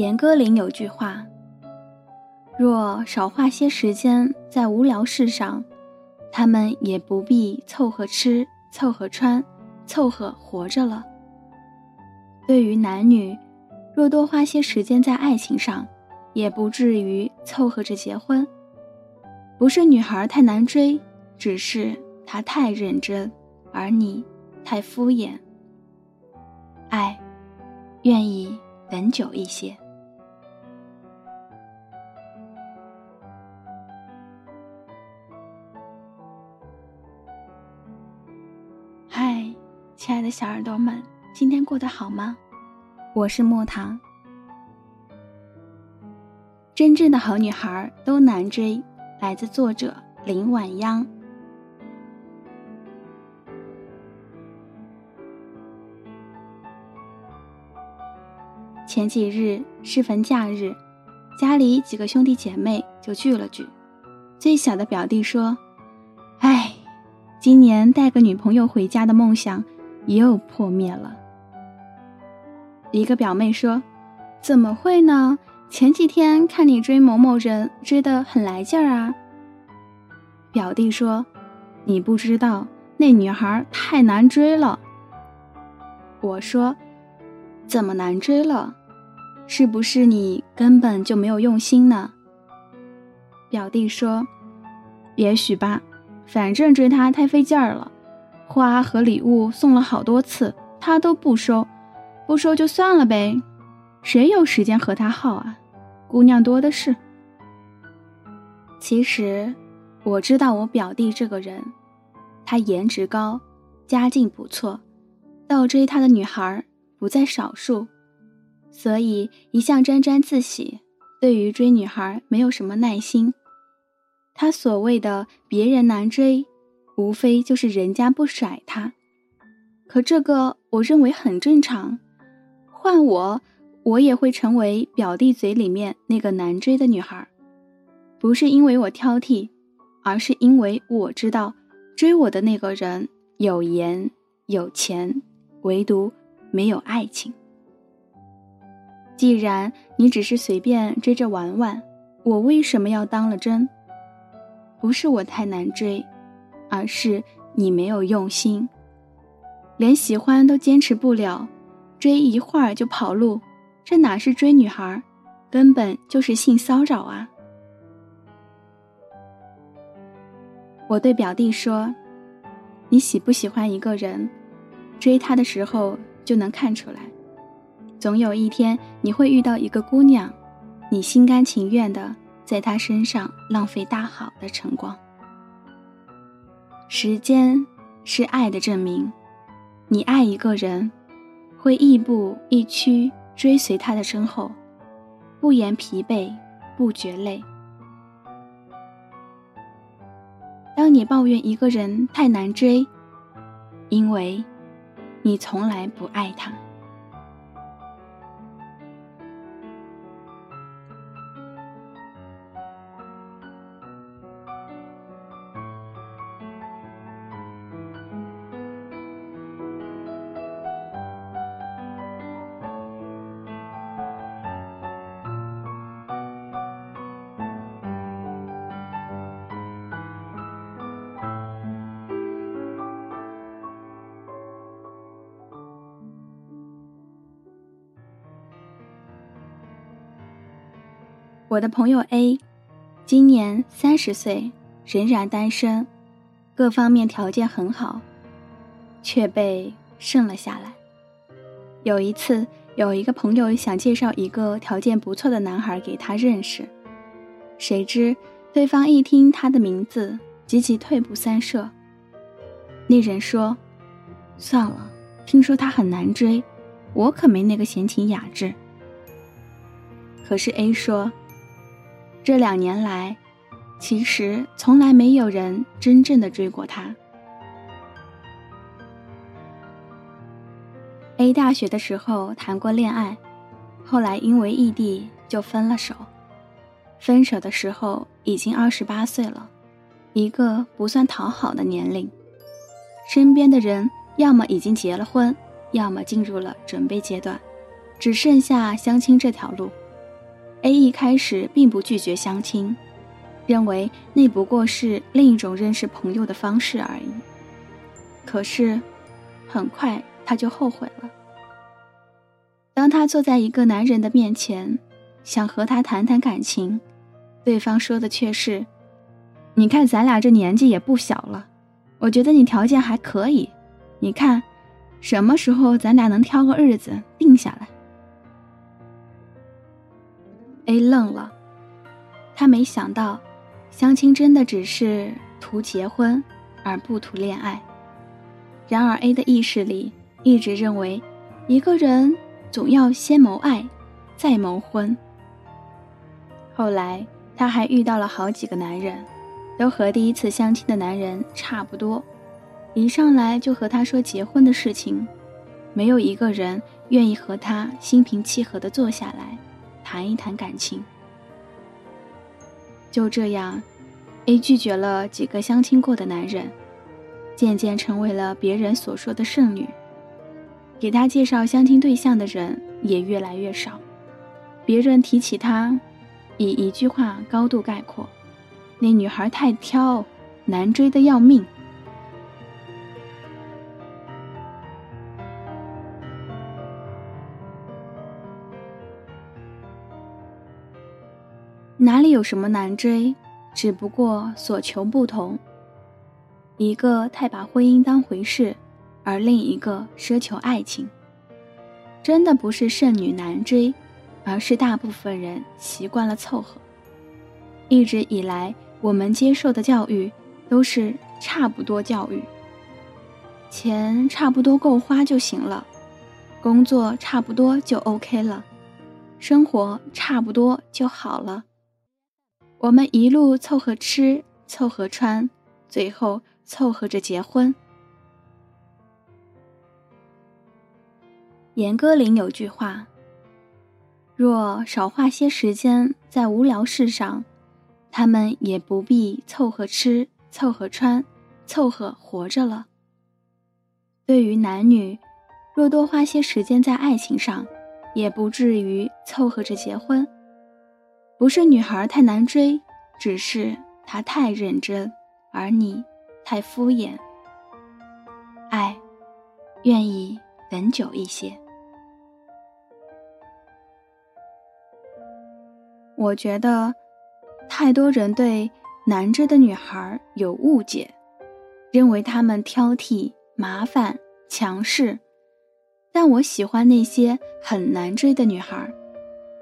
严歌苓有句话：“若少花些时间在无聊事上，他们也不必凑合吃、凑合穿、凑合活着了。”对于男女，若多花些时间在爱情上，也不至于凑合着结婚。不是女孩太难追，只是她太认真，而你太敷衍。爱，愿意等久一些。小耳朵们，今天过得好吗？我是莫糖。真正的好女孩都难追，来自作者林晚央。前几日适逢假日，家里几个兄弟姐妹就聚了聚。最小的表弟说：“哎，今年带个女朋友回家的梦想。”又破灭了。一个表妹说：“怎么会呢？前几天看你追某某人，追得很来劲儿啊。”表弟说：“你不知道，那女孩太难追了。”我说：“怎么难追了？是不是你根本就没有用心呢？”表弟说：“也许吧，反正追她太费劲儿了。”花和礼物送了好多次，他都不收，不收就算了呗，谁有时间和他耗啊？姑娘多的是。其实我知道我表弟这个人，他颜值高，家境不错，倒追他的女孩不在少数，所以一向沾沾自喜，对于追女孩没有什么耐心。他所谓的别人难追。无非就是人家不甩他，可这个我认为很正常。换我，我也会成为表弟嘴里面那个难追的女孩，不是因为我挑剔，而是因为我知道追我的那个人有颜有钱，唯独没有爱情。既然你只是随便追着玩玩，我为什么要当了真？不是我太难追。而是你没有用心，连喜欢都坚持不了，追一会儿就跑路，这哪是追女孩，根本就是性骚扰啊！我对表弟说：“你喜不喜欢一个人，追他的时候就能看出来。总有一天你会遇到一个姑娘，你心甘情愿的在她身上浪费大好的晨光。”时间是爱的证明，你爱一个人，会亦步亦趋追随他的身后，不言疲惫，不觉累。当你抱怨一个人太难追，因为，你从来不爱他。我的朋友 A，今年三十岁，仍然单身，各方面条件很好，却被剩了下来。有一次，有一个朋友想介绍一个条件不错的男孩给他认识，谁知对方一听他的名字，急急退步三舍。那人说：“算了，听说他很难追，我可没那个闲情雅致。可是 A 说，这两年来，其实从来没有人真正的追过他。A 大学的时候谈过恋爱，后来因为异地就分了手。分手的时候已经二十八岁了，一个不算讨好的年龄。身边的人要么已经结了婚，要么进入了准备阶段，只剩下相亲这条路。A 一开始并不拒绝相亲，认为那不过是另一种认识朋友的方式而已。可是，很快。他就后悔了。当他坐在一个男人的面前，想和他谈谈感情，对方说的却是：“你看咱俩这年纪也不小了，我觉得你条件还可以，你看，什么时候咱俩能挑个日子定下来？”A 愣了，他没想到，相亲真的只是图结婚，而不图恋爱。然而 A 的意识里。一直认为，一个人总要先谋爱，再谋婚。后来，他还遇到了好几个男人，都和第一次相亲的男人差不多，一上来就和他说结婚的事情，没有一个人愿意和他心平气和地坐下来谈一谈感情。就这样，A 拒绝了几个相亲过的男人，渐渐成为了别人所说的剩女。给他介绍相亲对象的人也越来越少，别人提起他，以一句话高度概括：那女孩太挑，难追的要命。哪里有什么难追，只不过所求不同。一个太把婚姻当回事。而另一个奢求爱情，真的不是剩女难追，而是大部分人习惯了凑合。一直以来，我们接受的教育都是差不多教育，钱差不多够花就行了，工作差不多就 OK 了，生活差不多就好了。我们一路凑合吃，凑合穿，最后凑合着结婚。严歌苓有句话：“若少花些时间在无聊事上，他们也不必凑合吃、凑合穿、凑合活着了。”对于男女，若多花些时间在爱情上，也不至于凑合着结婚。不是女孩太难追，只是她太认真，而你太敷衍。爱，愿意等久一些。我觉得，太多人对难追的女孩有误解，认为她们挑剔、麻烦、强势。但我喜欢那些很难追的女孩，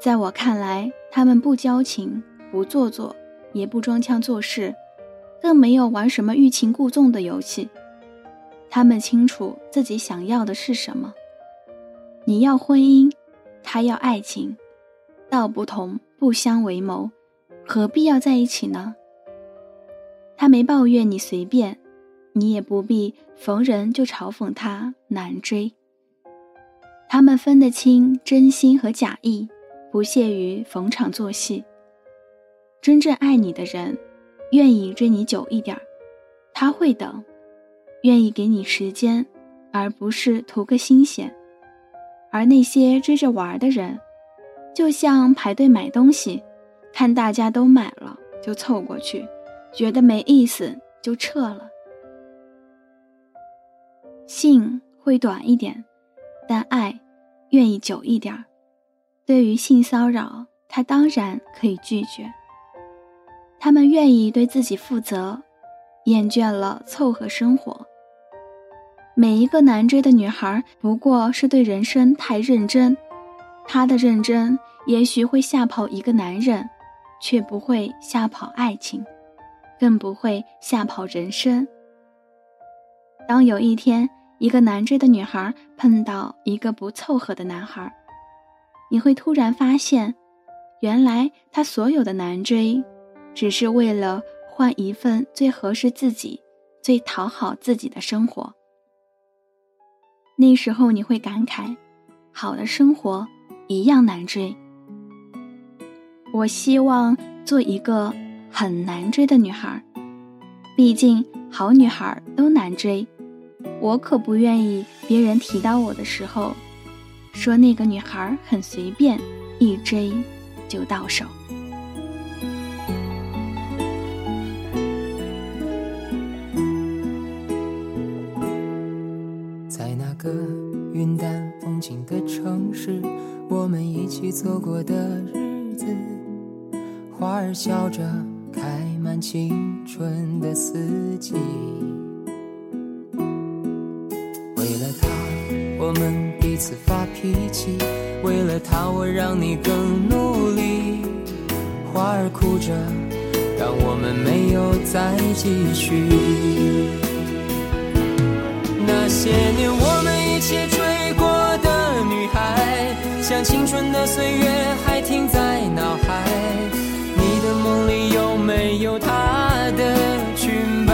在我看来，他们不矫情、不做作，也不装腔作势，更没有玩什么欲擒故纵的游戏。他们清楚自己想要的是什么。你要婚姻，他要爱情，道不同。不相为谋，何必要在一起呢？他没抱怨你随便，你也不必逢人就嘲讽他难追。他们分得清真心和假意，不屑于逢场作戏。真正爱你的人，愿意追你久一点他会等，愿意给你时间，而不是图个新鲜。而那些追着玩的人。就像排队买东西，看大家都买了就凑过去，觉得没意思就撤了。性会短一点，但爱愿意久一点。对于性骚扰，他当然可以拒绝。他们愿意对自己负责，厌倦了凑合生活。每一个难追的女孩，不过是对人生太认真。她的认真也许会吓跑一个男人，却不会吓跑爱情，更不会吓跑人生。当有一天一个难追的女孩碰到一个不凑合的男孩，你会突然发现，原来他所有的难追，只是为了换一份最合适自己、最讨好自己的生活。那时候你会感慨，好的生活一样难追。我希望做一个很难追的女孩，毕竟好女孩都难追。我可不愿意别人提到我的时候，说那个女孩很随便，一追就到手。在那个云淡风轻的城市，我们一起走过的日子，花儿笑着开满青春的四季。为了她我们次发脾气，为了他我让你更努力。花儿哭着，让我们没有再继续。那些年我们一起追过的女孩，像青春的岁月还停在脑海。你的梦里有没有她的裙摆？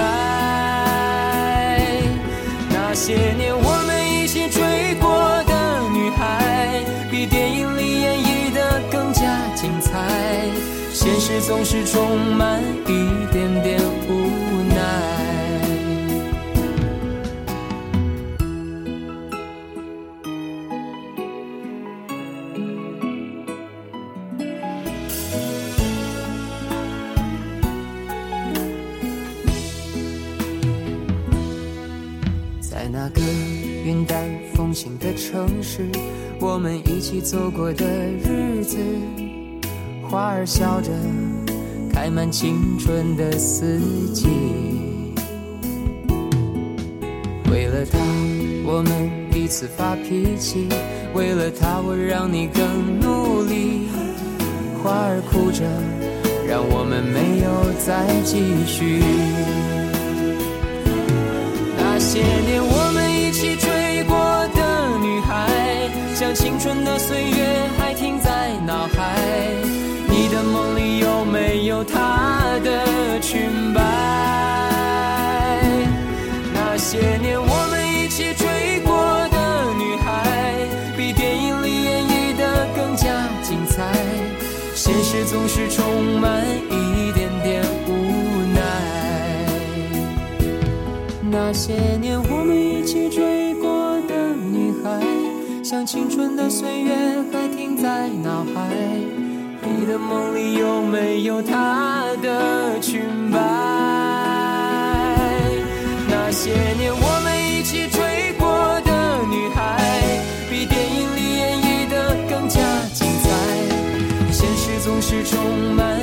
那些年现实总是充满一点点无奈。在那个云淡风轻的城市，我们一起走过的日子，花儿笑着开满青春的四季。为了他，我们彼此发脾气；为了他，我让你更努力。花儿哭着，让我们没有再继续。那些年我们一起追过的女孩，像青春的岁月还停在脑海。她的裙摆？那些年我们一起追过的女孩，比电影里演绎的更加精彩。现实总是充满一点点无奈。那些年我们一起追过的女孩，像青春的岁月还停在脑海。你的梦里有没有她的裙摆？那些年我们一起追过的女孩比电影里演绎的更加精彩。现实总是充满